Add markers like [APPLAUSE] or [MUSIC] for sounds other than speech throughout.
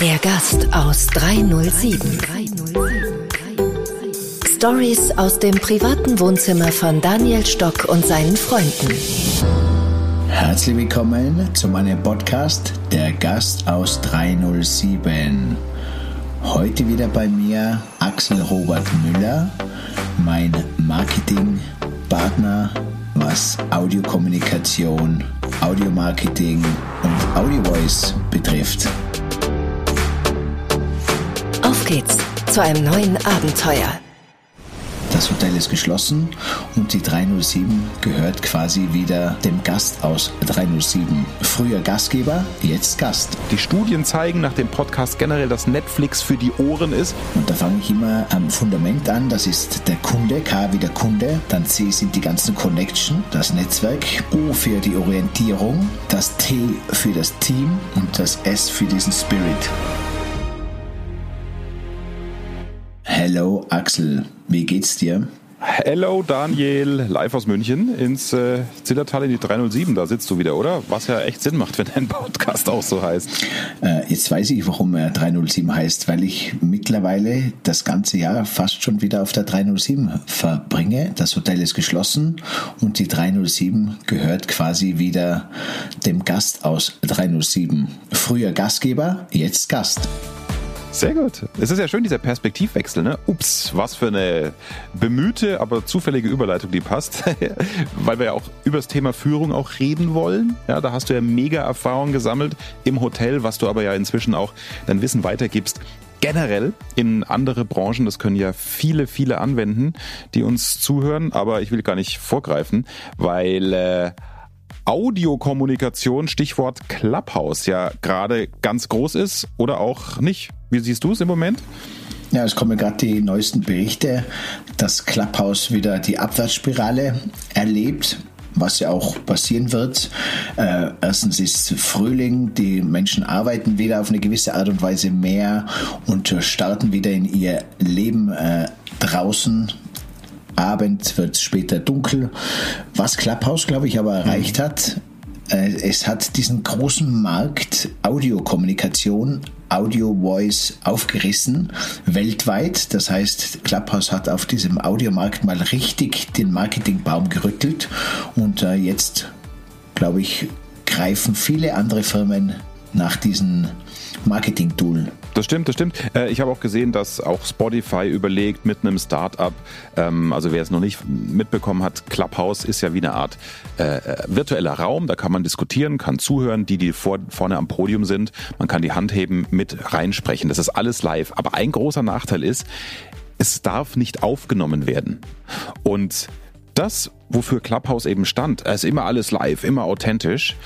Der Gast aus 307. Stories aus dem privaten Wohnzimmer von Daniel Stock und seinen Freunden. Herzlich willkommen zu meinem Podcast Der Gast aus 307. Heute wieder bei mir Axel Robert Müller, mein Marketingpartner, was Audiokommunikation, Audiomarketing und Audio Voice betrifft. Auf geht's zu einem neuen Abenteuer. Das Hotel ist geschlossen und die 307 gehört quasi wieder dem Gast aus 307. Früher Gastgeber, jetzt Gast. Die Studien zeigen nach dem Podcast generell, dass Netflix für die Ohren ist. Und da fange ich immer am Fundament an. Das ist der Kunde, K wie der Kunde. Dann C sind die ganzen Connection, das Netzwerk. O für die Orientierung. Das T für das Team und das S für diesen Spirit. Hello Axel, wie geht's dir? Hello Daniel, live aus München ins äh, Zillertal in die 307. Da sitzt du wieder, oder? Was ja echt Sinn macht, [LAUGHS] wenn dein Podcast auch so heißt. Äh, jetzt weiß ich, warum er 307 heißt, weil ich mittlerweile das ganze Jahr fast schon wieder auf der 307 verbringe. Das Hotel ist geschlossen und die 307 gehört quasi wieder dem Gast aus 307. Früher Gastgeber, jetzt Gast. Sehr gut. Es ist ja schön, dieser Perspektivwechsel, ne? Ups, was für eine bemühte, aber zufällige Überleitung, die passt. [LAUGHS] Weil wir ja auch über das Thema Führung auch reden wollen. Ja, da hast du ja mega Erfahrung gesammelt im Hotel, was du aber ja inzwischen auch dein Wissen weitergibst. Generell in andere Branchen, das können ja viele, viele anwenden, die uns zuhören, aber ich will gar nicht vorgreifen, weil äh, Audiokommunikation, Stichwort Clubhouse, ja gerade ganz groß ist oder auch nicht. Wie siehst du es im Moment? Ja, es kommen gerade die neuesten Berichte, dass Clubhouse wieder die Abwärtsspirale erlebt was ja auch passieren wird. Äh, erstens ist Frühling, die Menschen arbeiten wieder auf eine gewisse Art und Weise mehr und starten wieder in ihr Leben äh, draußen Abend wird es später dunkel. Was Clubhouse, glaube ich, aber erreicht mhm. hat, äh, es hat diesen großen Markt Audiokommunikation, Audio Voice aufgerissen, weltweit. Das heißt, Clubhouse hat auf diesem Audiomarkt mal richtig den Marketingbaum gerüttelt und äh, jetzt, glaube ich, greifen viele andere Firmen nach diesem Marketing-Tool das stimmt, das stimmt. Äh, ich habe auch gesehen, dass auch Spotify überlegt mit einem Startup, ähm, also wer es noch nicht mitbekommen hat, Clubhouse ist ja wie eine Art äh, äh, virtueller Raum, da kann man diskutieren, kann zuhören, die, die vor, vorne am Podium sind, man kann die Hand heben, mit reinsprechen. Das ist alles live. Aber ein großer Nachteil ist, es darf nicht aufgenommen werden. Und das, wofür Clubhouse eben stand, es ist immer alles live, immer authentisch,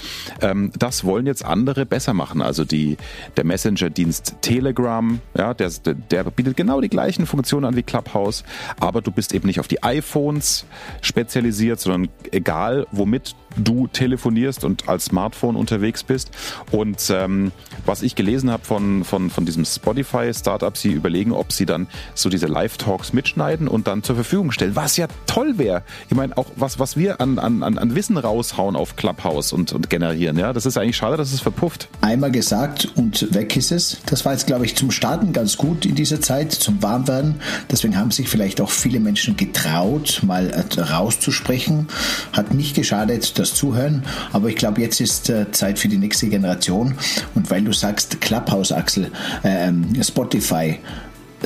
ähm, das wollen jetzt andere besser machen. Also die, der Messenger-Dienst Telegram, ja, der, der bietet genau die gleichen Funktionen an wie Clubhouse, aber du bist eben nicht auf die iPhones spezialisiert, sondern egal, womit du telefonierst und als Smartphone unterwegs bist. Und ähm, was ich gelesen habe von, von, von diesem Spotify-Startup, sie überlegen, ob sie dann so diese Live-Talks mitschneiden und dann zur Verfügung stellen, was ja toll wäre. Ich meine, auch was, was wir an, an, an Wissen raushauen auf Clubhouse und, und generieren, ja, das ist eigentlich schade, dass es verpufft. Einmal gesagt und weg ist es. Das war jetzt, glaube ich, zum Starten ganz gut in dieser Zeit, zum Warmwerden. Deswegen haben sich vielleicht auch viele Menschen getraut, mal äh, rauszusprechen. Hat nicht geschadet, das Zuhören. Aber ich glaube, jetzt ist äh, Zeit für die nächste Generation. Und weil du sagst, Clubhouse, Axel, äh, Spotify,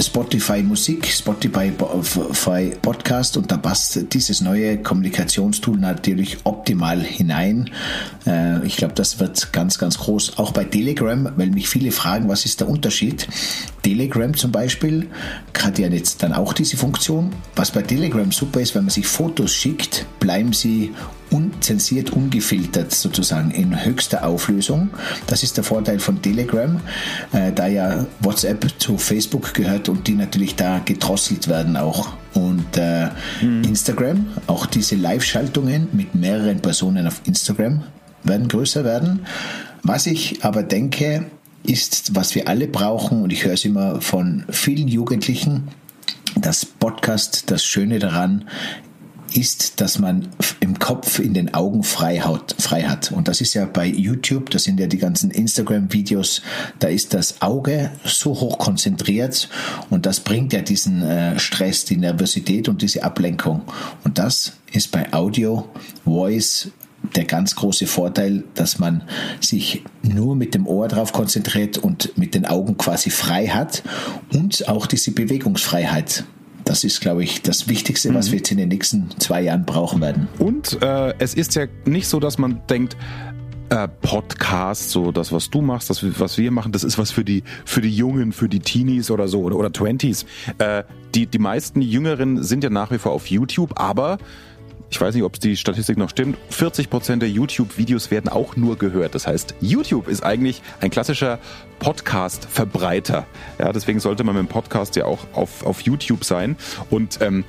Spotify Musik, Spotify Podcast und da passt dieses neue Kommunikationstool natürlich optimal hinein. Äh, ich glaube, das wird ganz, ganz groß. Auch bei Telegram, weil mich viele fragen, was ist der Unterschied? Telegram zum Beispiel hat ja jetzt dann auch diese Funktion. Was bei Telegram super ist, wenn man sich Fotos schickt, bleiben sie unzensiert, ungefiltert sozusagen in höchster Auflösung. Das ist der Vorteil von Telegram, äh, da ja WhatsApp zu Facebook gehört und die natürlich da gedrosselt werden auch. Und äh, mhm. Instagram, auch diese Live-Schaltungen mit mehreren Personen auf Instagram werden größer werden. Was ich aber denke, ist, was wir alle brauchen, und ich höre es immer von vielen Jugendlichen, das Podcast, das Schöne daran ist, dass man im Kopf, in den Augen frei hat, frei hat. Und das ist ja bei YouTube, das sind ja die ganzen Instagram-Videos, da ist das Auge so hoch konzentriert und das bringt ja diesen äh, Stress, die Nervosität und diese Ablenkung. Und das ist bei Audio, Voice, der ganz große Vorteil, dass man sich nur mit dem Ohr drauf konzentriert und mit den Augen quasi frei hat und auch diese Bewegungsfreiheit. Das ist, glaube ich, das Wichtigste, was mhm. wir jetzt in den nächsten zwei Jahren brauchen werden. Und äh, es ist ja nicht so, dass man denkt, äh, Podcast, so das, was du machst, das, was wir machen, das ist was für die, für die Jungen, für die Teenies oder so oder, oder Twenties. Äh, die, die meisten Jüngeren sind ja nach wie vor auf YouTube, aber ich weiß nicht, ob die Statistik noch stimmt, 40 Prozent der YouTube-Videos werden auch nur gehört. Das heißt, YouTube ist eigentlich ein klassischer Podcast-Verbreiter. Ja, deswegen sollte man mit dem Podcast ja auch auf, auf YouTube sein. Und ähm,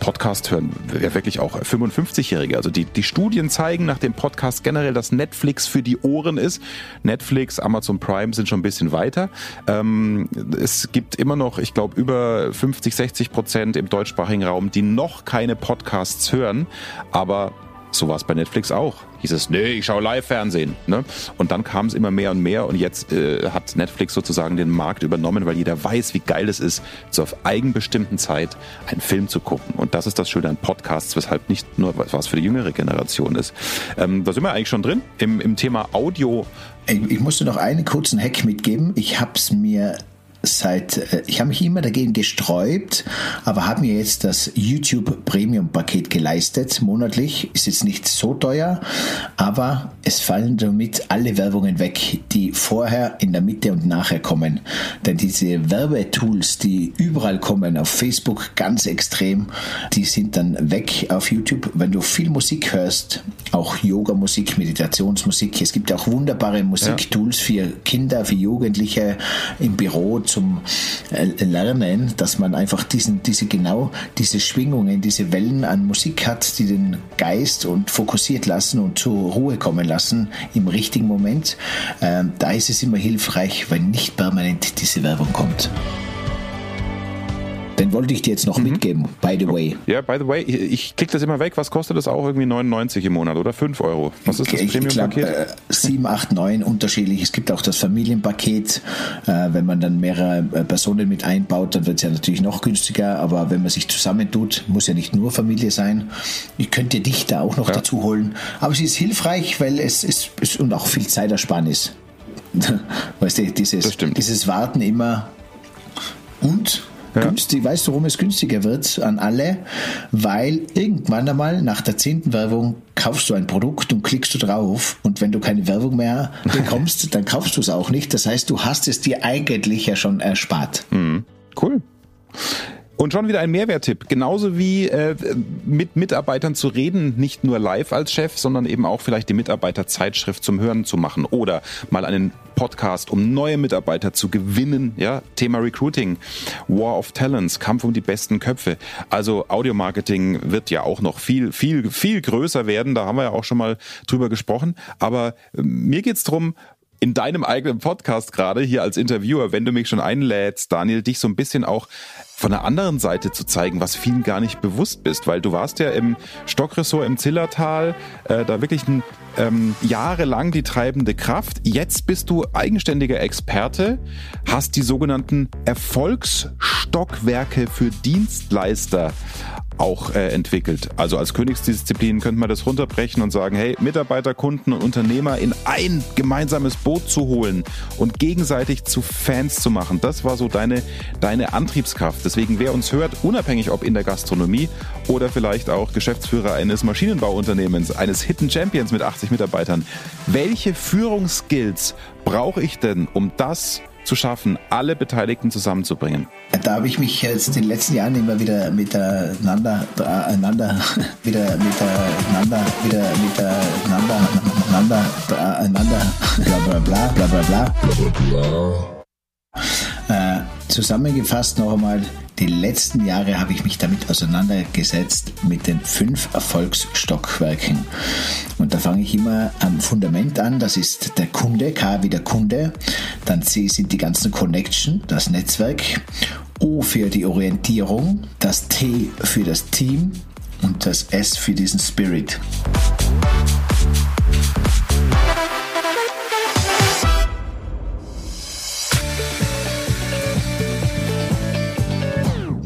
Podcast hören ja wirklich auch 55-Jährige. Also die, die Studien zeigen nach dem Podcast generell, dass Netflix für die Ohren ist. Netflix, Amazon Prime sind schon ein bisschen weiter. Ähm, es gibt immer noch, ich glaube, über 50, 60 Prozent im deutschsprachigen Raum, die noch keine Podcasts hören. Aber so war es bei Netflix auch. Hieß es, nee, ich schaue Live-Fernsehen. Ne? Und dann kam es immer mehr und mehr und jetzt äh, hat Netflix sozusagen den Markt übernommen, weil jeder weiß, wie geil es ist, so auf eigenbestimmten Zeit einen Film zu gucken. Und das ist das Schöne an Podcasts, weshalb nicht nur was für die jüngere Generation ist. Ähm, da sind wir eigentlich schon drin im, im Thema Audio. Ich musste noch einen kurzen Hack mitgeben. Ich habe es mir seit, äh, ich habe mich immer dagegen gesträubt, aber habe mir jetzt das YouTube Premium Paket geleistet, monatlich. Ist jetzt nicht so teuer, aber es fallen damit alle Werbungen weg, die vorher, in der Mitte und nachher kommen. Denn diese Werbetools, die überall kommen, auf Facebook ganz extrem, die sind dann weg auf YouTube. Wenn du viel Musik hörst, auch Yoga-Musik, Meditationsmusik, es gibt auch wunderbare Musiktools ja. für Kinder, für Jugendliche im Büro zum äh, Lernen, dass man einfach diesen, diese genau diese Schwingungen, diese Wellen an Musik hat, die den Geist und fokussiert lassen und zur Ruhe kommen lassen im richtigen Moment. Ähm, da ist es immer hilfreich, wenn nicht permanent diese Werbung kommt. Den wollte ich dir jetzt noch mhm. mitgeben, by the way. Ja, by the way, ich, ich klicke das immer weg. Was kostet das auch? Irgendwie 99 im Monat oder 5 Euro? Was ist das Premium-Paket? Äh, 7, 8, 9 unterschiedlich. Es gibt auch das Familienpaket. Äh, wenn man dann mehrere äh, Personen mit einbaut, dann wird es ja natürlich noch günstiger. Aber wenn man sich zusammentut, muss ja nicht nur Familie sein. Ich könnte dich da auch noch ja. dazu holen. Aber es ist hilfreich, weil es ist, ist und auch viel Zeitersparnis. [LAUGHS] weißt du, dieses, dieses Warten immer und ja. günstig. Weißt du, warum es günstiger wird an alle? Weil irgendwann einmal nach der zehnten Werbung kaufst du ein Produkt und klickst du drauf und wenn du keine Werbung mehr [LAUGHS] bekommst, dann kaufst du es auch nicht. Das heißt, du hast es dir eigentlich ja schon erspart. Mhm. Cool. Und schon wieder ein Mehrwerttipp. Genauso wie äh, mit Mitarbeitern zu reden, nicht nur live als Chef, sondern eben auch vielleicht die Mitarbeiterzeitschrift zum Hören zu machen oder mal einen Podcast, um neue Mitarbeiter zu gewinnen. Ja, Thema Recruiting, War of Talents, Kampf um die besten Köpfe. Also Audiomarketing wird ja auch noch viel, viel, viel größer werden. Da haben wir ja auch schon mal drüber gesprochen. Aber äh, mir geht's drum, in deinem eigenen Podcast gerade hier als Interviewer, wenn du mich schon einlädst, Daniel, dich so ein bisschen auch von der anderen Seite zu zeigen, was vielen gar nicht bewusst bist, weil du warst ja im Stockressort im Zillertal, äh, da wirklich ein, ähm, jahrelang die treibende Kraft. Jetzt bist du eigenständiger Experte, hast die sogenannten Erfolgsstockwerke für Dienstleister auch äh, entwickelt. Also als Königsdisziplin könnte man das runterbrechen und sagen, hey, Mitarbeiter, Kunden und Unternehmer in ein gemeinsames Boot zu holen und gegenseitig zu Fans zu machen. Das war so deine, deine Antriebskraft. Deswegen, wer uns hört, unabhängig ob in der Gastronomie oder vielleicht auch Geschäftsführer eines Maschinenbauunternehmens, eines Hidden Champions mit 80 Mitarbeitern, welche Führungsskills brauche ich denn, um das zu schaffen, alle Beteiligten zusammenzubringen? Da habe ich mich jetzt in den letzten Jahren immer wieder miteinander, einander, [LAUGHS] wieder miteinander, wieder miteinander, einander, einander, bla bla, bla bla bla. bla. Äh, zusammengefasst noch einmal, die letzten Jahre habe ich mich damit auseinandergesetzt mit den fünf Erfolgsstockwerken. Und da fange ich immer am Fundament an, das ist der Kunde, K wie der Kunde, dann C sind die ganzen Connection, das Netzwerk, O für die Orientierung, das T für das Team und das S für diesen Spirit.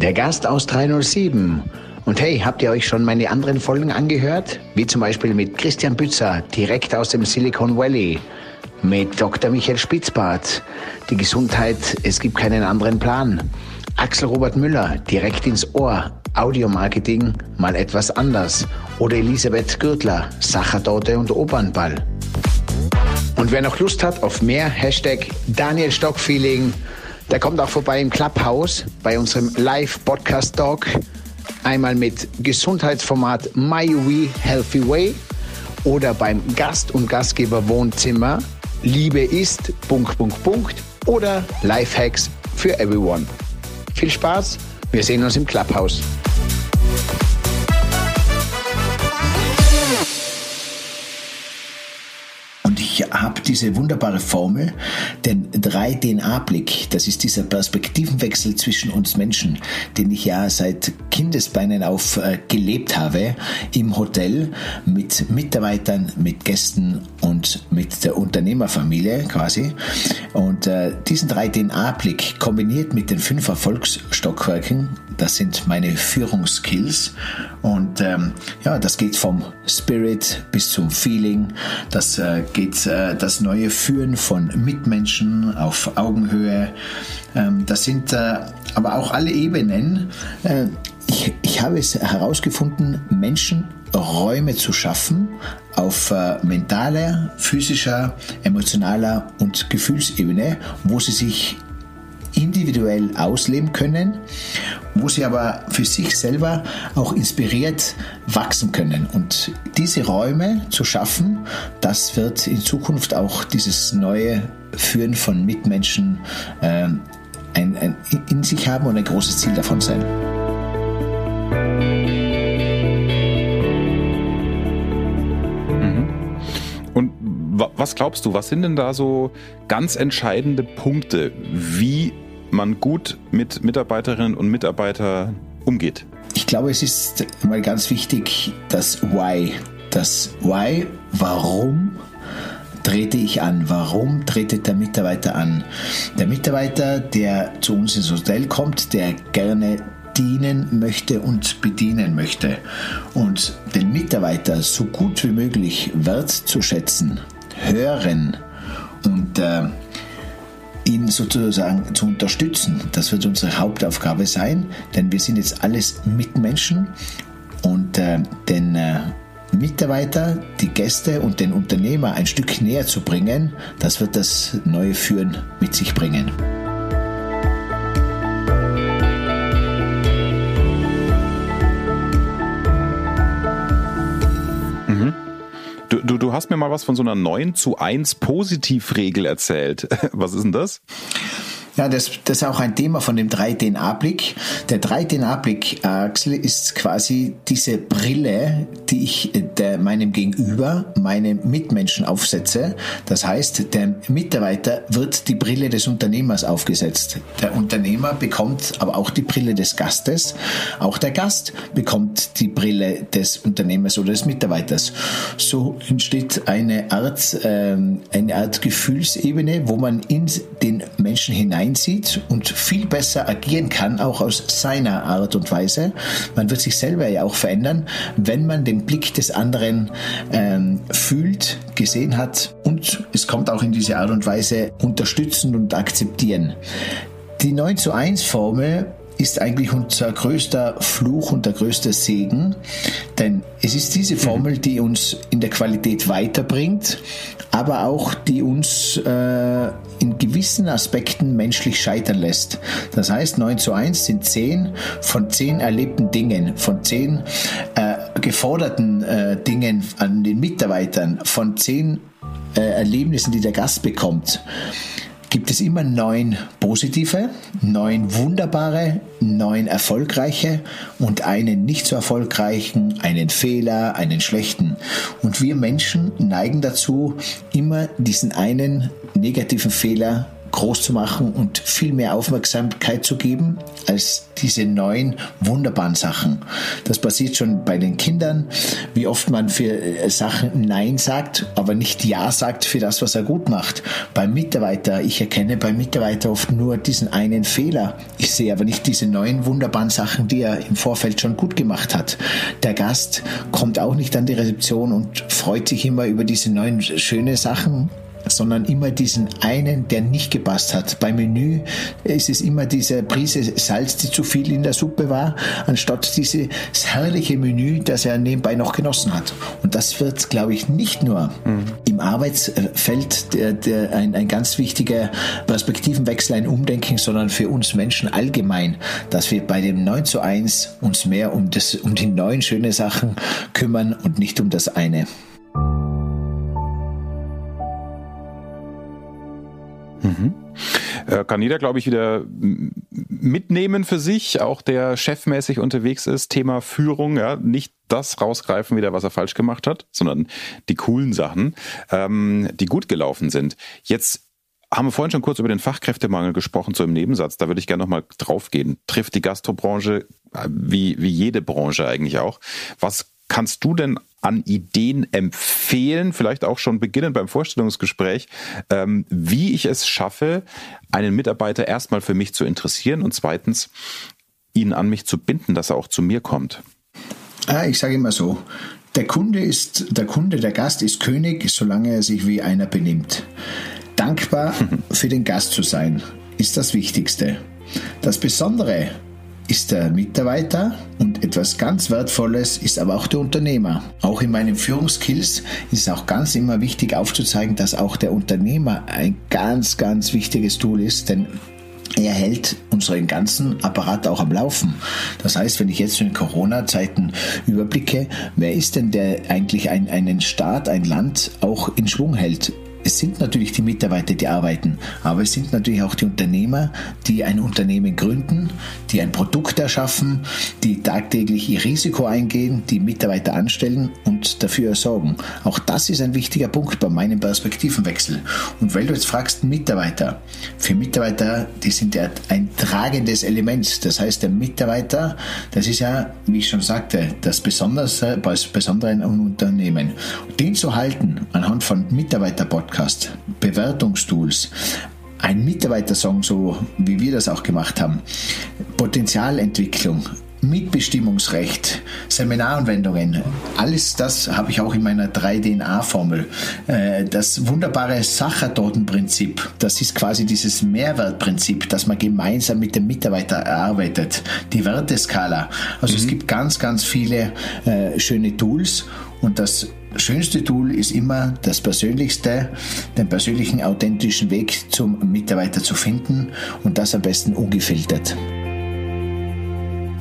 Der Gast aus 307. Und hey, habt ihr euch schon meine anderen Folgen angehört? Wie zum Beispiel mit Christian Bützer, direkt aus dem Silicon Valley. Mit Dr. Michael Spitzbart. Die Gesundheit, es gibt keinen anderen Plan. Axel Robert Müller, direkt ins Ohr. Audiomarketing, mal etwas anders. Oder Elisabeth Gürtler, Sachertorte und Opernball. Und wer noch Lust hat auf mehr, Hashtag Daniel Stockfeeling, der kommt auch vorbei im Clubhouse bei unserem Live-Podcast-Talk. Einmal mit Gesundheitsformat MyWe Healthy Way oder beim Gast- und Gastgeber Wohnzimmer Liebe ist Punkt, Punkt, Punkt oder Lifehacks für everyone. Viel Spaß, wir sehen uns im Clubhouse. Diese wunderbare Formel, den 3DNA-Blick, das ist dieser Perspektivenwechsel zwischen uns Menschen, den ich ja seit Kindesbeinen auf äh, gelebt habe, im Hotel mit Mitarbeitern, mit Gästen und mit der Unternehmerfamilie quasi. Und äh, diesen 3DNA-Blick kombiniert mit den fünf Erfolgsstockwerken, das sind meine Führungsskills. Und ähm, ja, das geht vom Spirit bis zum Feeling. Das äh, geht äh, das neue Führen von Mitmenschen auf Augenhöhe. Ähm, das sind äh, aber auch alle Ebenen. Äh, ich, ich habe es herausgefunden, Menschen Räume zu schaffen auf äh, mentaler, physischer, emotionaler und Gefühlsebene, wo sie sich individuell ausleben können, wo sie aber für sich selber auch inspiriert wachsen können. Und diese Räume zu schaffen, das wird in Zukunft auch dieses neue Führen von Mitmenschen äh, ein, ein, in sich haben und ein großes Ziel davon sein. Was glaubst du, was sind denn da so ganz entscheidende Punkte, wie man gut mit Mitarbeiterinnen und Mitarbeitern umgeht? Ich glaube, es ist mal ganz wichtig, das Why. Das Why, warum trete ich an? Warum tretet der Mitarbeiter an? Der Mitarbeiter, der zu uns ins Hotel kommt, der gerne dienen möchte und bedienen möchte. Und den Mitarbeiter so gut wie möglich wertzuschätzen, hören und äh, ihn sozusagen zu unterstützen. Das wird unsere Hauptaufgabe sein, denn wir sind jetzt alles Mitmenschen und äh, den äh, Mitarbeiter, die Gäste und den Unternehmer ein Stück näher zu bringen, das wird das neue Führen mit sich bringen. Du, du, du hast mir mal was von so einer 9 zu 1 Positivregel erzählt. [LAUGHS] Was ist denn das? Ja, das, das ist auch ein Thema von dem 3DNA-Blick. Der 3DNA-Blick, Axel, ist quasi diese Brille, die ich äh, der, meinem Gegenüber, meinem Mitmenschen aufsetze. Das heißt, der Mitarbeiter wird die Brille des Unternehmers aufgesetzt. Der Unternehmer bekommt aber auch die Brille des Gastes. Auch der Gast bekommt die Brille des Unternehmers oder des Mitarbeiters. So entsteht eine Art, ähm, eine Art Gefühlsebene, wo man in den Menschen hinein einsieht und viel besser agieren kann, auch aus seiner Art und Weise. Man wird sich selber ja auch verändern, wenn man den Blick des anderen ähm, fühlt, gesehen hat und es kommt auch in diese Art und Weise unterstützen und akzeptieren. Die 9 zu 1 Formel ist eigentlich unser größter Fluch und der größte Segen, denn es ist diese Formel, die uns in der Qualität weiterbringt, aber auch die uns äh, in gewissen Aspekten menschlich scheitern lässt. Das heißt, 9 zu 1 sind 10 von 10 erlebten Dingen, von 10 äh, geforderten äh, Dingen an den Mitarbeitern, von 10 äh, Erlebnissen, die der Gast bekommt gibt es immer neun positive, neun wunderbare, neun erfolgreiche und einen nicht so erfolgreichen, einen Fehler, einen schlechten. Und wir Menschen neigen dazu, immer diesen einen negativen Fehler groß zu machen und viel mehr Aufmerksamkeit zu geben als diese neuen wunderbaren Sachen. Das passiert schon bei den Kindern, wie oft man für äh, Sachen Nein sagt, aber nicht Ja sagt für das, was er gut macht. Beim Mitarbeiter, ich erkenne beim Mitarbeiter oft nur diesen einen Fehler. Ich sehe aber nicht diese neuen wunderbaren Sachen, die er im Vorfeld schon gut gemacht hat. Der Gast kommt auch nicht an die Rezeption und freut sich immer über diese neuen schönen Sachen, sondern immer diesen einen, der nicht gepasst hat. Beim Menü ist es immer diese Prise Salz, die zu viel in der Suppe war, anstatt dieses herrliche Menü, das er nebenbei noch genossen hat. Und das wird, glaube ich, nicht nur mhm. im Arbeitsfeld der, der, ein, ein ganz wichtiger Perspektivenwechsel, ein Umdenken, sondern für uns Menschen allgemein, dass wir bei dem 9 zu 1 uns mehr um, das, um die neuen schönen Sachen kümmern und nicht um das eine. Mhm. Kann jeder, glaube ich, wieder mitnehmen für sich, auch der chefmäßig unterwegs ist, Thema Führung, ja, nicht das rausgreifen wieder, was er falsch gemacht hat, sondern die coolen Sachen, ähm, die gut gelaufen sind. Jetzt haben wir vorhin schon kurz über den Fachkräftemangel gesprochen, so im Nebensatz. Da würde ich gerne nochmal draufgehen. Trifft die Gastrobranche äh, wie, wie jede Branche eigentlich auch. Was kannst du denn an Ideen empfehlen, vielleicht auch schon beginnen beim Vorstellungsgespräch, ähm, wie ich es schaffe, einen Mitarbeiter erstmal für mich zu interessieren und zweitens ihn an mich zu binden, dass er auch zu mir kommt? Ah, ich sage immer so, der Kunde ist, der Kunde, der Gast ist König, solange er sich wie einer benimmt. Dankbar [LAUGHS] für den Gast zu sein, ist das Wichtigste. Das Besondere ist der Mitarbeiter und etwas ganz Wertvolles ist aber auch der Unternehmer. Auch in meinen Führungskills ist es auch ganz immer wichtig aufzuzeigen, dass auch der Unternehmer ein ganz, ganz wichtiges Tool ist, denn er hält unseren ganzen Apparat auch am Laufen. Das heißt, wenn ich jetzt in Corona-Zeiten überblicke, wer ist denn der eigentlich ein, einen Staat, ein Land auch in Schwung hält? Es sind natürlich die Mitarbeiter, die arbeiten, aber es sind natürlich auch die Unternehmer, die ein Unternehmen gründen, die ein Produkt erschaffen, die tagtäglich ihr Risiko eingehen, die Mitarbeiter anstellen und dafür sorgen. Auch das ist ein wichtiger Punkt bei meinem Perspektivenwechsel. Und weil du jetzt fragst, Mitarbeiter, für Mitarbeiter, die sind ja ein tragendes Element. Das heißt, der Mitarbeiter, das ist ja, wie ich schon sagte, das Besondere, das Besondere einem Unternehmen. Den zu halten anhand von Mitarbeiterpodcasts, Podcast, Bewertungstools, ein Mitarbeitersong, so wie wir das auch gemacht haben, Potenzialentwicklung, Mitbestimmungsrecht, Seminaranwendungen, alles das habe ich auch in meiner 3DNA-Formel. Äh, das wunderbare Sachertortenprinzip, das ist quasi dieses Mehrwertprinzip, das man gemeinsam mit dem Mitarbeiter erarbeitet. Die Werteskala. Also mhm. es gibt ganz, ganz viele äh, schöne Tools und das schönste Tool ist immer das persönlichste, den persönlichen, authentischen Weg zum Mitarbeiter zu finden und das am besten ungefiltert.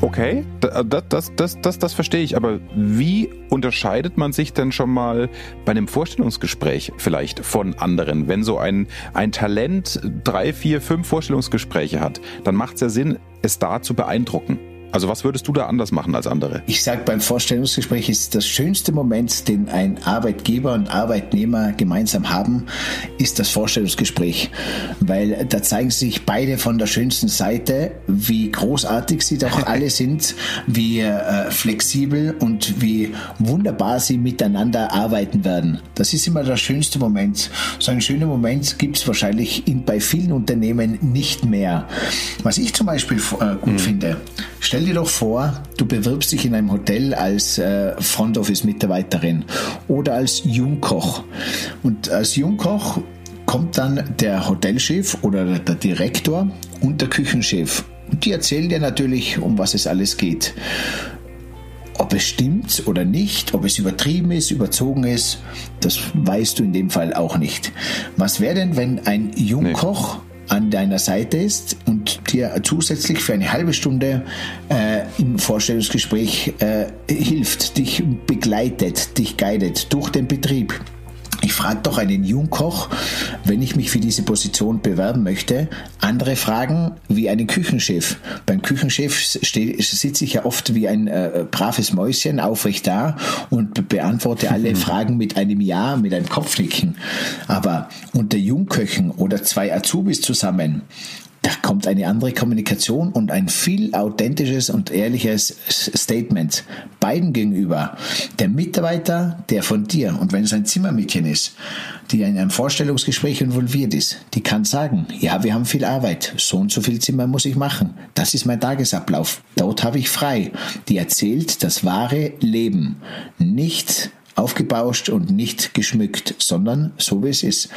Okay, das, das, das, das, das verstehe ich. Aber wie unterscheidet man sich denn schon mal bei einem Vorstellungsgespräch vielleicht von anderen? Wenn so ein, ein Talent drei, vier, fünf Vorstellungsgespräche hat, dann macht es ja Sinn, es da zu beeindrucken. Also was würdest du da anders machen als andere? Ich sage, beim Vorstellungsgespräch ist das schönste Moment, den ein Arbeitgeber und Arbeitnehmer gemeinsam haben, ist das Vorstellungsgespräch. Weil da zeigen sich beide von der schönsten Seite, wie großartig sie doch [LAUGHS] alle sind, wie äh, flexibel und wie wunderbar sie miteinander arbeiten werden. Das ist immer der schönste Moment. So einen schönen Moment gibt es wahrscheinlich in, bei vielen Unternehmen nicht mehr. Was ich zum Beispiel äh, gut mhm. finde, stell Stell dir doch vor, du bewirbst dich in einem Hotel als äh, Front Office Mitarbeiterin oder als Jungkoch. Und als Jungkoch kommt dann der Hotelchef oder der Direktor und der Küchenchef. Und die erzählen dir natürlich, um was es alles geht. Ob es stimmt oder nicht, ob es übertrieben ist, überzogen ist, das weißt du in dem Fall auch nicht. Was wäre denn, wenn ein Jungkoch nee an deiner Seite ist und dir zusätzlich für eine halbe Stunde äh, im Vorstellungsgespräch äh, hilft, dich begleitet, dich guidet durch den Betrieb. Ich frage doch einen Jungkoch, wenn ich mich für diese Position bewerben möchte, andere Fragen wie einen Küchenchef. Beim Küchenchef sitze ich ja oft wie ein äh, braves Mäuschen aufrecht da und beantworte alle [LAUGHS] Fragen mit einem Ja, mit einem Kopfnicken. Aber unter Jungköchen oder zwei Azubis zusammen, da kommt eine andere Kommunikation und ein viel authentisches und ehrliches Statement beiden gegenüber. Der Mitarbeiter, der von dir, und wenn es ein Zimmermädchen ist, die in einem Vorstellungsgespräch involviert ist, die kann sagen, ja, wir haben viel Arbeit, so und so viel Zimmer muss ich machen, das ist mein Tagesablauf, dort habe ich frei. Die erzählt das wahre Leben, nicht aufgebauscht und nicht geschmückt, sondern so wie es ist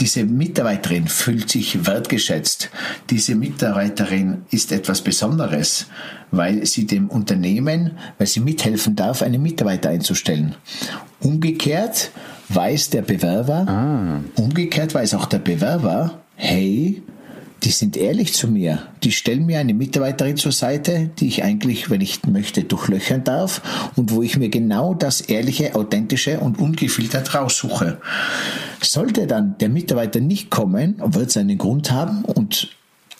diese Mitarbeiterin fühlt sich wertgeschätzt. Diese Mitarbeiterin ist etwas Besonderes, weil sie dem Unternehmen, weil sie mithelfen darf, einen Mitarbeiter einzustellen. Umgekehrt weiß der Bewerber, ah. umgekehrt weiß auch der Bewerber, hey, die sind ehrlich zu mir. Die stellen mir eine Mitarbeiterin zur Seite, die ich eigentlich, wenn ich möchte, durchlöchern darf und wo ich mir genau das ehrliche, authentische und ungefiltert raussuche. Sollte dann der Mitarbeiter nicht kommen, wird es einen Grund haben und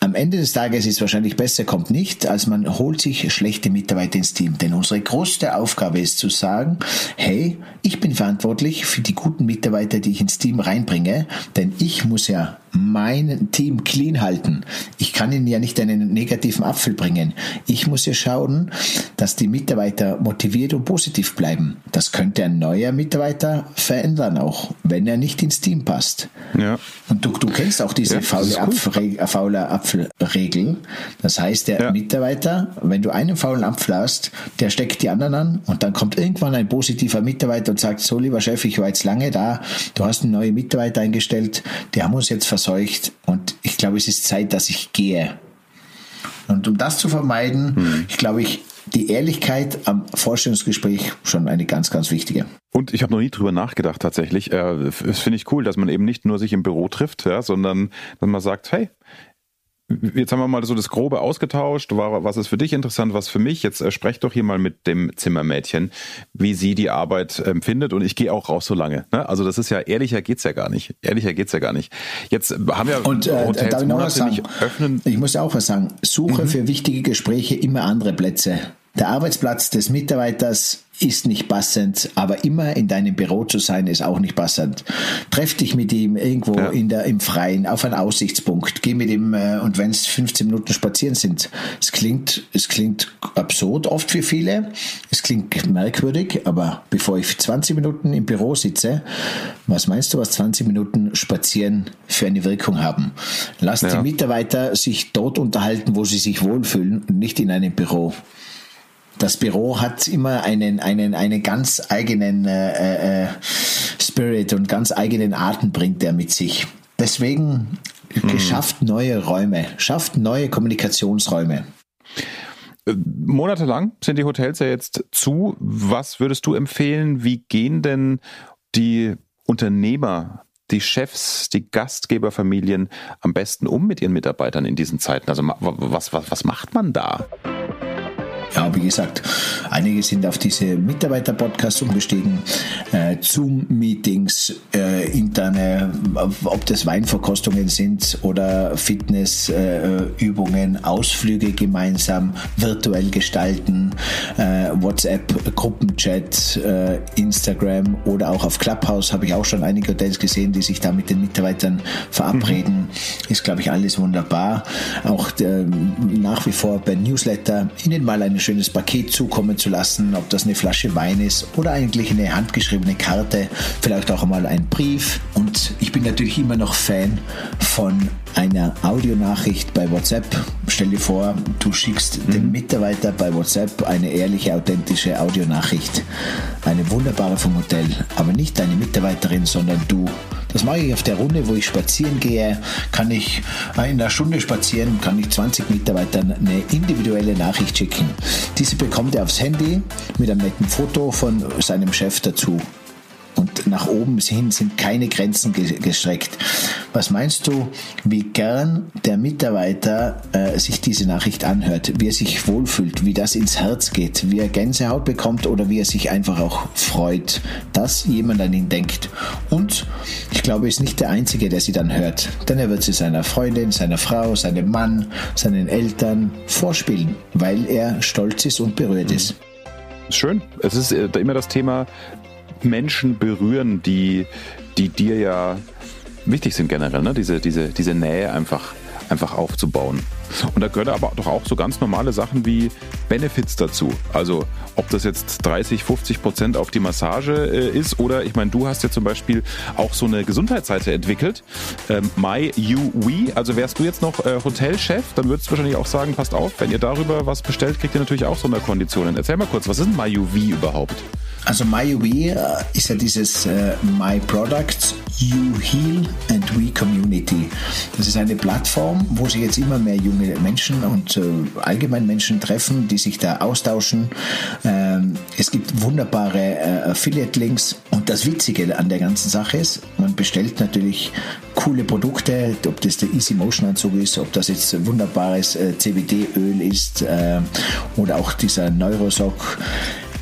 am Ende des Tages ist es wahrscheinlich besser, kommt nicht, als man holt sich schlechte Mitarbeiter ins Team. Denn unsere größte Aufgabe ist zu sagen, hey, ich bin verantwortlich für die guten Mitarbeiter, die ich ins Team reinbringe, denn ich muss ja mein Team clean halten. Ich kann ihnen ja nicht einen negativen Apfel bringen. Ich muss ja schauen, dass die Mitarbeiter motiviert und positiv bleiben. Das könnte ein neuer Mitarbeiter verändern, auch wenn er nicht ins Team passt. Ja. Und du, du kennst auch diese ja, faule, Apfel, äh, faule Apfelregel. Das heißt, der ja. Mitarbeiter, wenn du einen faulen Apfel hast, der steckt die anderen an und dann kommt irgendwann ein positiver Mitarbeiter und sagt, so lieber Chef, ich war jetzt lange da, du hast einen neuen Mitarbeiter eingestellt, die haben uns jetzt verseucht und ich glaube, es ist Zeit, dass ich gehe. Und um das zu vermeiden, hm. ich glaube, ich die Ehrlichkeit am Vorstellungsgespräch schon eine ganz, ganz wichtige. Und ich habe noch nie drüber nachgedacht tatsächlich. Äh, das finde ich cool, dass man eben nicht nur sich im Büro trifft, ja, sondern dass man sagt, hey, Jetzt haben wir mal so das Grobe ausgetauscht. Was ist für dich interessant, was für mich? Jetzt äh, sprech doch hier mal mit dem Zimmermädchen, wie sie die Arbeit empfindet. Und ich gehe auch raus so lange. Ne? Also das ist ja, ehrlicher geht's ja gar nicht. Ehrlicher geht's ja gar nicht. Jetzt haben wir und, äh, Hotels darf ich noch was sagen? öffnen. Ich muss auch was sagen. Suche mhm. für wichtige Gespräche immer andere Plätze. Der Arbeitsplatz des Mitarbeiters ist nicht passend, aber immer in deinem Büro zu sein ist auch nicht passend. Treff dich mit ihm irgendwo ja. in der, im Freien, auf einen Aussichtspunkt. Geh mit ihm äh, und wenn es 15 Minuten spazieren sind. Es klingt, es klingt absurd oft für viele. Es klingt merkwürdig, aber bevor ich 20 Minuten im Büro sitze, was meinst du, was 20 Minuten spazieren für eine Wirkung haben? Lass ja. die Mitarbeiter sich dort unterhalten, wo sie sich wohlfühlen und nicht in einem Büro das Büro hat immer einen, einen, einen ganz eigenen äh, äh, Spirit und ganz eigenen Arten bringt er mit sich. Deswegen mhm. schafft neue Räume, schafft neue Kommunikationsräume. Äh, monatelang sind die Hotels ja jetzt zu. Was würdest du empfehlen? Wie gehen denn die Unternehmer, die Chefs, die Gastgeberfamilien am besten um mit ihren Mitarbeitern in diesen Zeiten? Also was, was, was macht man da? Ja, wie gesagt, einige sind auf diese Mitarbeiter-Podcasts umgestiegen, äh, Zoom-Meetings, äh, interne, ob das Weinverkostungen sind oder Fitnessübungen, äh, Ausflüge gemeinsam virtuell gestalten, äh, WhatsApp, Gruppenchat, äh, Instagram oder auch auf Clubhouse habe ich auch schon einige Hotels gesehen, die sich da mit den Mitarbeitern verabreden. Mhm. Ist, glaube ich, alles wunderbar. Auch äh, nach wie vor bei Newsletter Ihnen mal eine schönes Paket zukommen zu lassen, ob das eine Flasche Wein ist oder eigentlich eine handgeschriebene Karte, vielleicht auch einmal ein Brief. Und ich bin natürlich immer noch Fan von einer Audionachricht bei WhatsApp. Stell dir vor, du schickst mhm. dem Mitarbeiter bei WhatsApp eine ehrliche, authentische Audionachricht. Eine wunderbare vom Hotel, aber nicht deine Mitarbeiterin, sondern du. Das mache ich auf der Runde, wo ich spazieren gehe. Kann ich in einer Stunde spazieren, kann ich 20 Mitarbeitern eine individuelle Nachricht schicken. Diese bekommt er aufs Handy mit einem netten Foto von seinem Chef dazu. Und nach oben hin sind keine Grenzen gestreckt. Was meinst du, wie gern der Mitarbeiter äh, sich diese Nachricht anhört, wie er sich wohlfühlt, wie das ins Herz geht, wie er Gänsehaut bekommt oder wie er sich einfach auch freut, dass jemand an ihn denkt. Und ich glaube, er ist nicht der Einzige, der sie dann hört, denn er wird sie seiner Freundin, seiner Frau, seinem Mann, seinen Eltern vorspielen, weil er stolz ist und berührt ist. Schön. Es ist äh, immer das Thema Menschen berühren, die, die dir ja wichtig sind generell, ne? diese, diese, diese Nähe einfach einfach aufzubauen. Und da gehören aber doch auch so ganz normale Sachen wie Benefits dazu. Also ob das jetzt 30, 50 Prozent auf die Massage äh, ist oder ich meine, du hast ja zum Beispiel auch so eine Gesundheitsseite entwickelt, ähm, MyUWe. Also wärst du jetzt noch äh, Hotelchef, dann würdest du wahrscheinlich auch sagen, passt auf, wenn ihr darüber was bestellt, kriegt ihr natürlich auch Sonderkonditionen. Erzähl mal kurz, was ist denn MyUWe überhaupt? Also MyUWe äh, ist ja dieses äh, My Products, You Heal and We Community. Das ist eine Plattform, wo sich jetzt immer mehr junge Menschen und äh, allgemein Menschen treffen, die sich da austauschen. Ähm, es gibt wunderbare äh, Affiliate-Links und das Witzige an der ganzen Sache ist, man bestellt natürlich coole Produkte, ob das der Easy Motion Anzug ist, ob das jetzt wunderbares äh, CBD-Öl ist äh, oder auch dieser Neurosock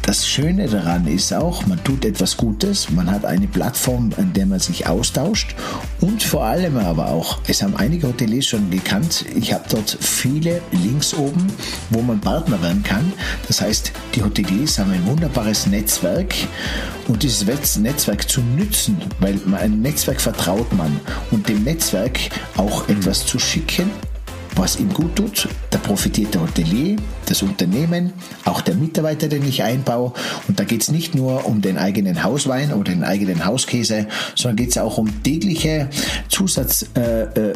das Schöne daran ist auch, man tut etwas Gutes, man hat eine Plattform, an der man sich austauscht und vor allem aber auch, es haben einige Hoteliers schon gekannt, ich habe dort viele Links oben, wo man Partner werden kann. Das heißt, die Hoteliers haben ein wunderbares Netzwerk und dieses Netzwerk zu nützen, weil ein Netzwerk vertraut man und dem Netzwerk auch etwas zu schicken, was ihm gut tut. Da profitiert der Hotelier, das Unternehmen, auch der Mitarbeiter, den ich einbaue. Und da geht es nicht nur um den eigenen Hauswein oder den eigenen Hauskäse, sondern geht es auch um tägliche Zusatz. Äh, äh,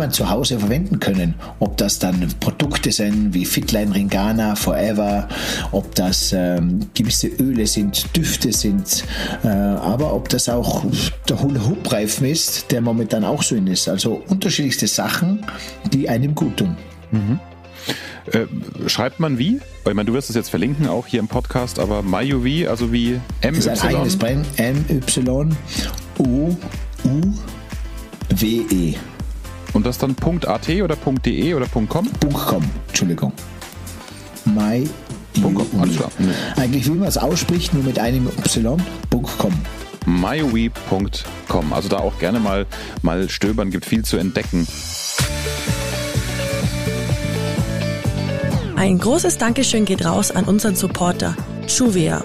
man zu Hause verwenden können. Ob das dann Produkte sind wie Fitline Ringana, Forever, ob das ähm, gewisse Öle sind, Düfte sind, äh, aber ob das auch der Hula-Hoop-Reifen ist, der momentan auch so in ist. Also unterschiedlichste Sachen, die einem gut tun. Mhm. Äh, schreibt man wie? Weil ich meine, du wirst es jetzt verlinken, auch hier im Podcast, aber MyUV, also wie MY. Das ist ein eigenes Brand, MY, U, U, WE. Und das dann .at oder .de oder .com? .com, Entschuldigung. My .com, alles klar. Eigentlich wie man es ausspricht, nur mit einem Y.com. mywe.com. Also da auch gerne mal, mal stöbern, gibt viel zu entdecken. Ein großes Dankeschön geht raus an unseren Supporter, Juvia.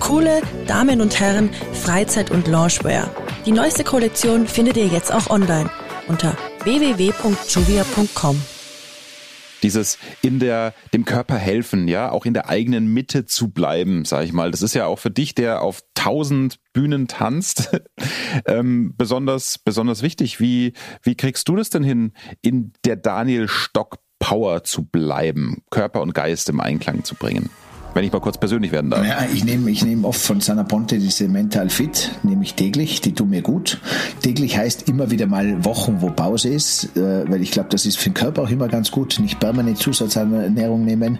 Coole Damen und Herren, Freizeit- und Loungewear. Die neueste Kollektion findet ihr jetzt auch online unter www.juvia.com. Dieses in der dem Körper helfen, ja, auch in der eigenen Mitte zu bleiben, sage ich mal. Das ist ja auch für dich, der auf tausend Bühnen tanzt, [LAUGHS] ähm, besonders besonders wichtig. Wie wie kriegst du das denn hin, in der Daniel Stock Power zu bleiben, Körper und Geist im Einklang zu bringen? Wenn ich mal kurz persönlich werden darf. Ja, ich nehme ich nehm oft von Sana Ponte diese Mental Fit, nehme ich täglich, die tun mir gut. Täglich heißt immer wieder mal Wochen, wo Pause ist, äh, weil ich glaube, das ist für den Körper auch immer ganz gut, nicht permanent Zusatzernährung nehmen.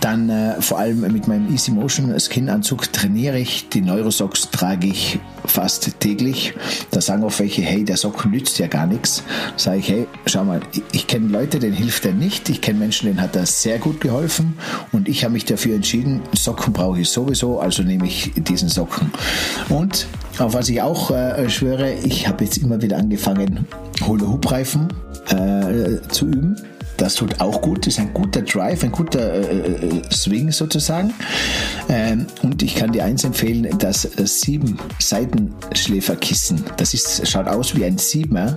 Dann äh, vor allem mit meinem Easy Motion Skin Anzug trainiere ich, die Neurosocks trage ich fast täglich. Da sagen auch welche, hey, der Socken nützt ja gar nichts. Sage ich, hey, schau mal, ich, ich kenne Leute, denen hilft er nicht. Ich kenne Menschen, denen hat er sehr gut geholfen und ich habe mich dafür entschieden, entschieden, Socken brauche ich sowieso, also nehme ich diesen Socken. Und auf was ich auch äh, schwöre, ich habe jetzt immer wieder angefangen, Hula-Hoop-Reifen äh, zu üben. Das tut auch gut, das ist ein guter Drive, ein guter äh, äh, Swing sozusagen. Ähm, und ich kann dir eins empfehlen, das äh, sieben Seitenschläferkissen. Das ist, schaut aus wie ein Siebener.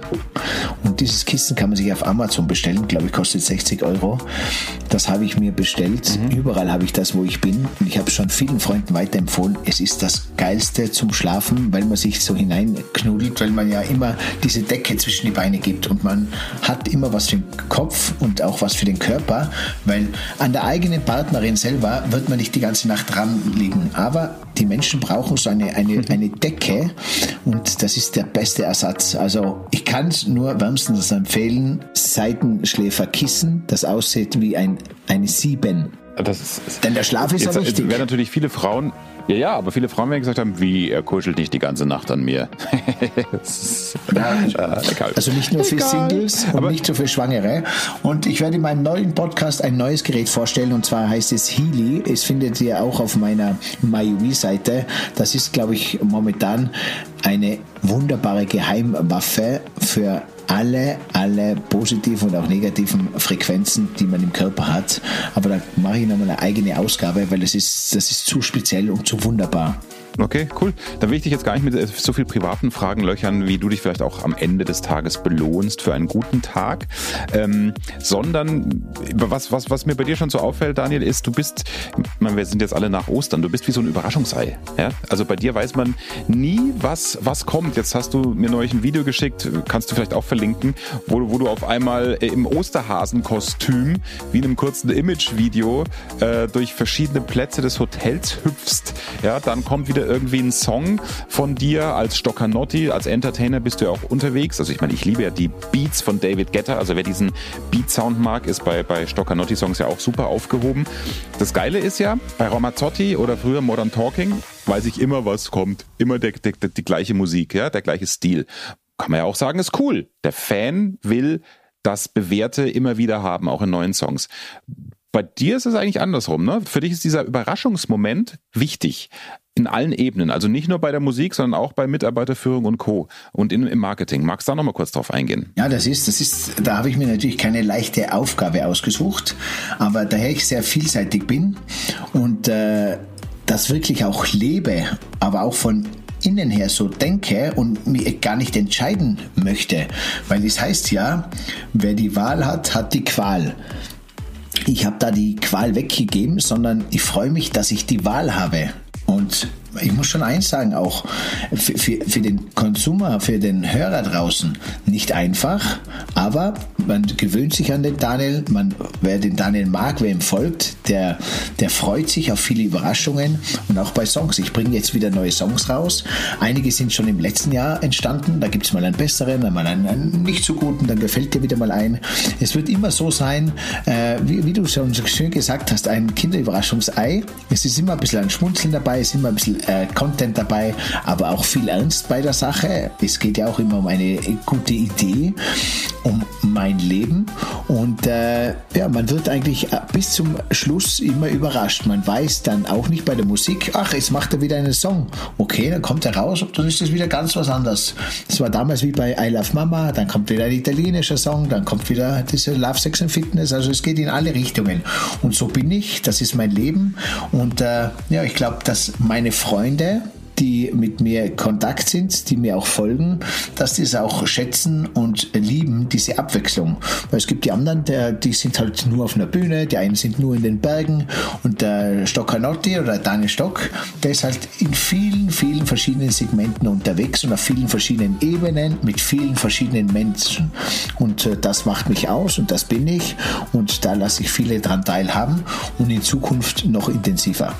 Und dieses Kissen kann man sich auf Amazon bestellen, glaube ich, kostet 60 Euro. Das habe ich mir bestellt. Mhm. Überall habe ich das, wo ich bin. Und ich habe schon vielen Freunden weiterempfohlen. Es ist das Geilste zum Schlafen, weil man sich so hineinknudelt, weil man ja immer diese Decke zwischen die Beine gibt und man hat immer was für den Kopf und und auch was für den Körper, weil an der eigenen Partnerin selber wird man nicht die ganze Nacht dran liegen. Aber die Menschen brauchen so eine, eine, eine Decke und das ist der beste Ersatz. Also ich kann es nur wärmstens empfehlen, Seitenschläferkissen, das aussieht wie ein, eine Sieben das ist, Denn der Schlaf ist jetzt, ja wichtig. werden natürlich viele Frauen, ja, ja, aber viele Frauen werden gesagt haben, wie, er kuschelt nicht die ganze Nacht an mir. ist, [LAUGHS] äh, also nicht nur für Egal. Singles und aber nicht nur für Schwangere. Und ich werde in meinem neuen Podcast ein neues Gerät vorstellen und zwar heißt es Healy. Es findet ihr auch auf meiner MyUI-Seite. Das ist, glaube ich, momentan eine wunderbare Geheimwaffe für alle, alle positiven und auch negativen Frequenzen, die man im Körper hat. Aber da mache ich nochmal eine eigene Ausgabe, weil das ist, das ist zu speziell und zu wunderbar. Okay, cool. Dann will ich dich jetzt gar nicht mit so viel privaten Fragen löchern, wie du dich vielleicht auch am Ende des Tages belohnst für einen guten Tag, ähm, sondern was, was, was mir bei dir schon so auffällt, Daniel, ist, du bist, meine, wir sind jetzt alle nach Ostern, du bist wie so ein Überraschungsei. Ja? Also bei dir weiß man nie, was, was kommt. Jetzt hast du mir neulich ein Video geschickt, kannst du vielleicht auch verlinken, wo, wo du auf einmal im Osterhasenkostüm, wie in einem kurzen Image-Video, äh, durch verschiedene Plätze des Hotels hüpfst. Ja, dann kommt wieder irgendwie ein Song von dir als Stoccanotti, als Entertainer bist du ja auch unterwegs. Also ich meine, ich liebe ja die Beats von David Getter. Also wer diesen Beat-Sound mag, ist bei, bei Stoccanotti-Songs ja auch super aufgehoben. Das Geile ist ja, bei Ramazzotti oder früher Modern Talking weiß ich immer, was kommt. Immer der, der, der, die gleiche Musik, ja, der gleiche Stil. Kann man ja auch sagen, ist cool. Der Fan will das Bewährte immer wieder haben, auch in neuen Songs. Bei dir ist es eigentlich andersrum, ne? Für dich ist dieser Überraschungsmoment wichtig in allen Ebenen, also nicht nur bei der Musik, sondern auch bei Mitarbeiterführung und Co. und in, im Marketing. Magst du da nochmal kurz drauf eingehen? Ja, das ist, das ist, da habe ich mir natürlich keine leichte Aufgabe ausgesucht, aber daher ich sehr vielseitig bin und äh, das wirklich auch lebe, aber auch von innen her so denke und mir gar nicht entscheiden möchte, weil es heißt ja, wer die Wahl hat, hat die Qual ich habe da die Qual weggegeben, sondern ich freue mich, dass ich die Wahl habe. Und ich muss schon eins sagen, auch für, für, für, den Konsumer, für den Hörer draußen nicht einfach, aber man gewöhnt sich an den Daniel, man, wer den Daniel mag, wer ihm folgt, der, der freut sich auf viele Überraschungen und auch bei Songs. Ich bringe jetzt wieder neue Songs raus. Einige sind schon im letzten Jahr entstanden, da gibt es mal einen besseren, dann mal einen, einen, nicht so guten, dann gefällt dir wieder mal ein. Es wird immer so sein, äh, wie, wie, du schon so schön gesagt hast, ein Kinderüberraschungsei. Es ist immer ein bisschen ein Schmunzeln dabei, es ist immer ein bisschen äh, Content dabei, aber auch viel Ernst bei der Sache. Es geht ja auch immer um eine gute Idee, um mein Leben und äh, ja, man wird eigentlich äh, bis zum Schluss immer überrascht. Man weiß dann auch nicht bei der Musik, ach, jetzt macht er wieder einen Song. Okay, dann kommt er raus und dann ist es wieder ganz was anderes. Das war damals wie bei I Love Mama, dann kommt wieder ein italienischer Song, dann kommt wieder diese Love, Sex and Fitness. Also es geht in alle Richtungen. Und so bin ich, das ist mein Leben und äh, ja, ich glaube, dass meine Freunde, die mit mir Kontakt sind, die mir auch folgen, dass die es auch schätzen und lieben, diese Abwechslung. Weil es gibt die anderen, der, die sind halt nur auf einer Bühne, die einen sind nur in den Bergen und der Stoccanotti oder Daniel Stock, der ist halt in vielen, vielen verschiedenen Segmenten unterwegs und auf vielen verschiedenen Ebenen mit vielen verschiedenen Menschen. Und äh, das macht mich aus und das bin ich und da lasse ich viele dran teilhaben und in Zukunft noch intensiver.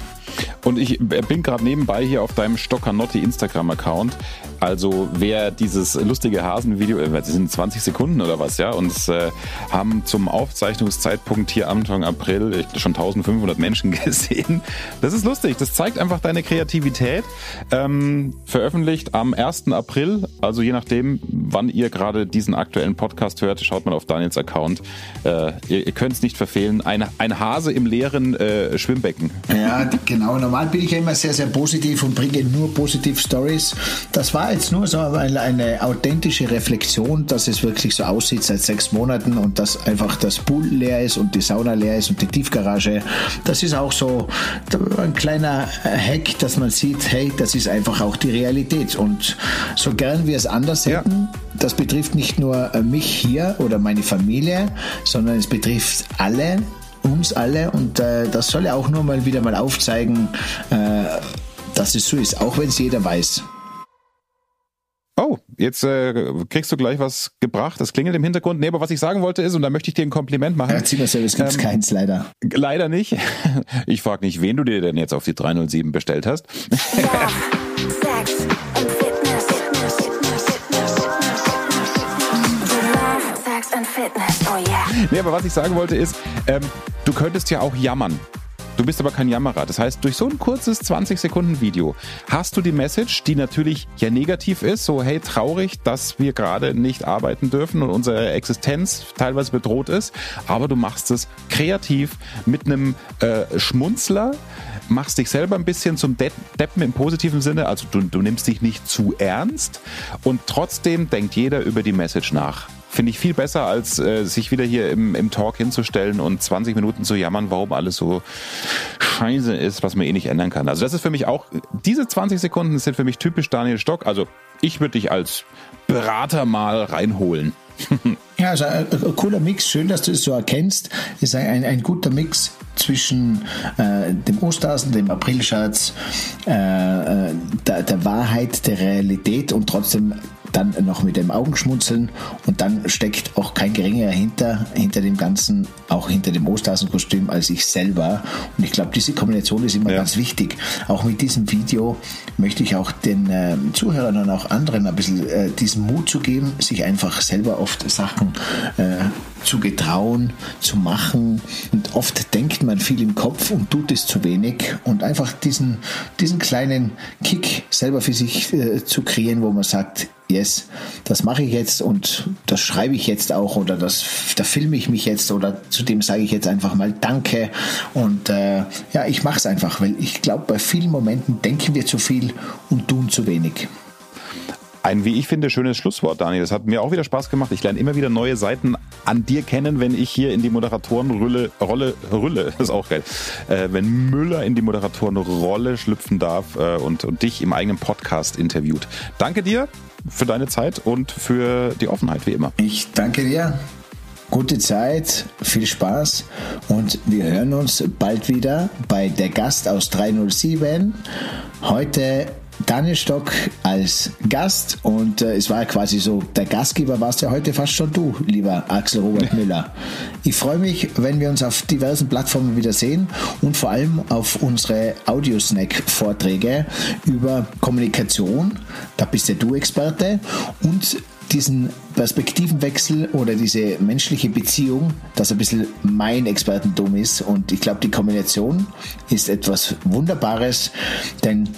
Und ich bin gerade nebenbei hier auf deinem Stockanotti Instagram-Account. Also wer dieses lustige Hasenvideo, äh, das sind 20 Sekunden oder was, ja, und äh, haben zum Aufzeichnungszeitpunkt hier Anfang April schon 1500 Menschen [LAUGHS] gesehen. Das ist lustig. Das zeigt einfach deine Kreativität. Ähm, veröffentlicht am 1. April, also je nachdem, wann ihr gerade diesen aktuellen Podcast hört, schaut mal auf Daniels Account. Äh, ihr ihr könnt es nicht verfehlen. Ein, ein Hase im leeren äh, Schwimmbecken. Ja, genau. Normal bin ich ja immer sehr, sehr positiv und bringe nur positiv Stories. Das war jetzt nur so eine, eine authentische Reflexion, dass es wirklich so aussieht seit sechs Monaten und dass einfach das Pool leer ist und die Sauna leer ist und die Tiefgarage. Das ist auch so ein kleiner Hack, dass man sieht, hey, das ist einfach auch die Realität. Und so gern wir es anders hätten, ja. das betrifft nicht nur mich hier oder meine Familie, sondern es betrifft alle, uns alle und äh, das soll ja auch nur mal wieder mal aufzeigen, äh, dass es so ist, auch wenn es jeder weiß. Oh, jetzt äh, kriegst du gleich was gebracht. Das klingelt im Hintergrund. Nee, aber was ich sagen wollte ist, und da möchte ich dir ein Kompliment machen. Ja, Zimmerservice gibt es ähm, keins, leider. Leider nicht. Ich frage nicht, wen du dir denn jetzt auf die 307 bestellt hast. Ja, Sex und Fitness. Sex and Fitness, oh yeah. Nee, aber was ich sagen wollte ist, ähm, du könntest ja auch jammern. Du bist aber kein Jammerer. Das heißt, durch so ein kurzes 20 Sekunden Video hast du die Message, die natürlich ja negativ ist, so hey, traurig, dass wir gerade nicht arbeiten dürfen und unsere Existenz teilweise bedroht ist, aber du machst es kreativ mit einem äh, Schmunzler, machst dich selber ein bisschen zum De Deppen im positiven Sinne, also du, du nimmst dich nicht zu ernst und trotzdem denkt jeder über die Message nach. Finde ich viel besser, als äh, sich wieder hier im, im Talk hinzustellen und 20 Minuten zu jammern, warum alles so scheiße ist, was man eh nicht ändern kann. Also das ist für mich auch, diese 20 Sekunden sind für mich typisch Daniel Stock. Also ich würde dich als Berater mal reinholen. ja, also ein, ein, cooler Mix. Schön, dass du es so erkennst. Ist ein, ein, ein guter Mix zwischen äh, dem Osterhasen, dem Aprilschatz, äh, äh, der, der Wahrheit, der Realität und trotzdem dann noch mit dem Augenschmunzeln und dann steckt auch kein geringerer hinter, hinter dem Ganzen, auch hinter dem Osterhasenkostüm als ich selber. Und ich glaube, diese Kombination ist immer ja. ganz wichtig. Auch mit diesem Video möchte ich auch den äh, Zuhörern und auch anderen ein bisschen äh, diesen Mut zu geben, sich einfach selber oft Sachen äh, zu getrauen, zu machen. Und oft denkt man viel im Kopf und tut es zu wenig. Und einfach diesen, diesen kleinen Kick selber für sich äh, zu kreieren, wo man sagt, yes, das mache ich jetzt und das schreibe ich jetzt auch oder das, da filme ich mich jetzt oder zu dem sage ich jetzt einfach mal Danke und äh, ja, ich mache es einfach, weil ich glaube, bei vielen Momenten denken wir zu viel und tun zu wenig. Ein, wie ich finde, schönes Schlusswort, Daniel. Das hat mir auch wieder Spaß gemacht. Ich lerne immer wieder neue Seiten an dir kennen, wenn ich hier in die Moderatorenrolle, Rolle, Rülle, [LAUGHS] ist auch geil, äh, wenn Müller in die Moderatorenrolle schlüpfen darf äh, und, und dich im eigenen Podcast interviewt. Danke dir für deine Zeit und für die Offenheit, wie immer. Ich danke dir. Gute Zeit, viel Spaß und wir hören uns bald wieder bei der Gast aus 307. Heute Daniel Stock als Gast und äh, es war quasi so, der Gastgeber warst ja heute fast schon du, lieber Axel Robert [LAUGHS] Müller. Ich freue mich, wenn wir uns auf diversen Plattformen wieder sehen und vor allem auf unsere Audiosnack-Vorträge über Kommunikation. Da bist ja du Experte und diesen Perspektivenwechsel oder diese menschliche Beziehung, das ein bisschen mein Expertentum ist. Und ich glaube, die Kombination ist etwas Wunderbares, denn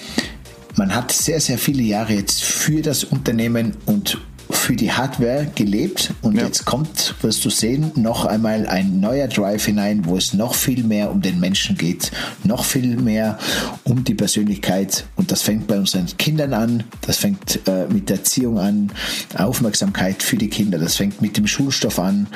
man hat sehr, sehr viele Jahre jetzt für das Unternehmen und für die Hardware gelebt und ja. jetzt kommt, wirst du sehen, noch einmal ein neuer Drive hinein, wo es noch viel mehr um den Menschen geht, noch viel mehr um die Persönlichkeit und das fängt bei unseren Kindern an, das fängt äh, mit der Erziehung an, Aufmerksamkeit für die Kinder, das fängt mit dem Schulstoff an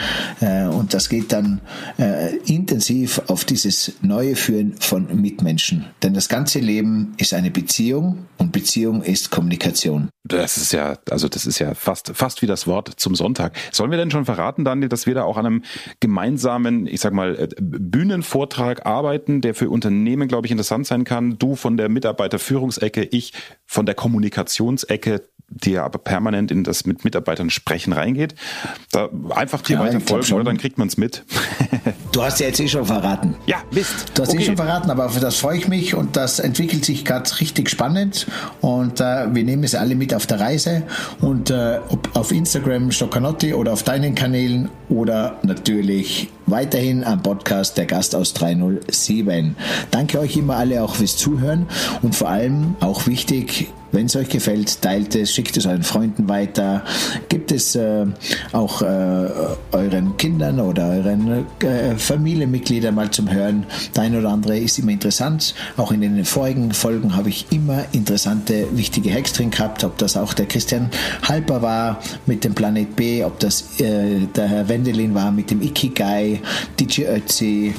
äh, und das geht dann äh, intensiv auf dieses neue Führen von Mitmenschen, denn das ganze Leben ist eine Beziehung und Beziehung ist Kommunikation. Das ist ja, also das ist ja fast fast, wie das Wort zum Sonntag. Sollen wir denn schon verraten, Daniel, dass wir da auch an einem gemeinsamen, ich sag mal, äh, Bühnenvortrag arbeiten, der für Unternehmen, glaube ich, interessant sein kann? Du von der Mitarbeiterführungsecke, ich von der Kommunikationsecke, die ja aber permanent in das mit Mitarbeitern sprechen reingeht. Da einfach dir ja, weiter folgen, oder dann kriegt man es mit. [LAUGHS] du hast ja jetzt eh schon verraten. Ja, Mist. Du hast eh okay. eh schon verraten, aber für das freue ich mich und das entwickelt sich gerade richtig spannend und äh, wir nehmen es alle mit auf der Reise und äh, ob auf Instagram Stoccanotti oder auf deinen Kanälen oder natürlich weiterhin am Podcast der Gast aus 307. Danke euch immer alle auch fürs Zuhören und vor allem auch wichtig, wenn es euch gefällt, teilt es, schickt es euren Freunden weiter, gibt es äh, auch äh, euren Kindern oder euren äh, Familienmitgliedern mal zum Hören. Der ein oder andere ist immer interessant. Auch in den vorigen Folgen habe ich immer interessante, wichtige Hacks drin gehabt, ob das auch der Christian Halper war mit dem Planet B, ob das äh, der Herr Wendelin war mit dem Ikigai, DJ Ötzi,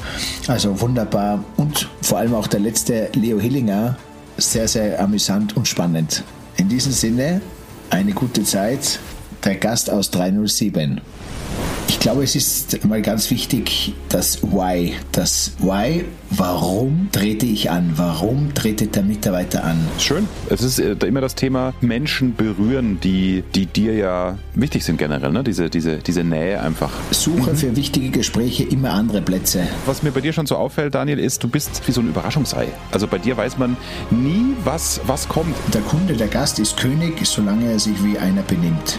also wunderbar. Und vor allem auch der letzte Leo Hillinger, sehr, sehr amüsant und spannend. In diesem Sinne, eine gute Zeit. Der Gast aus 307. Ich glaube, es ist mal ganz wichtig, das Why. Das Why, warum trete ich an? Warum tretet der Mitarbeiter an? Schön. Es ist äh, immer das Thema Menschen berühren, die, die dir ja wichtig sind generell, ne? diese, diese, diese Nähe einfach. Suche mhm. für wichtige Gespräche immer andere Plätze. Was mir bei dir schon so auffällt, Daniel, ist, du bist wie so ein Überraschungsei. Also bei dir weiß man nie, was, was kommt. Der Kunde, der Gast ist König, solange er sich wie einer benimmt.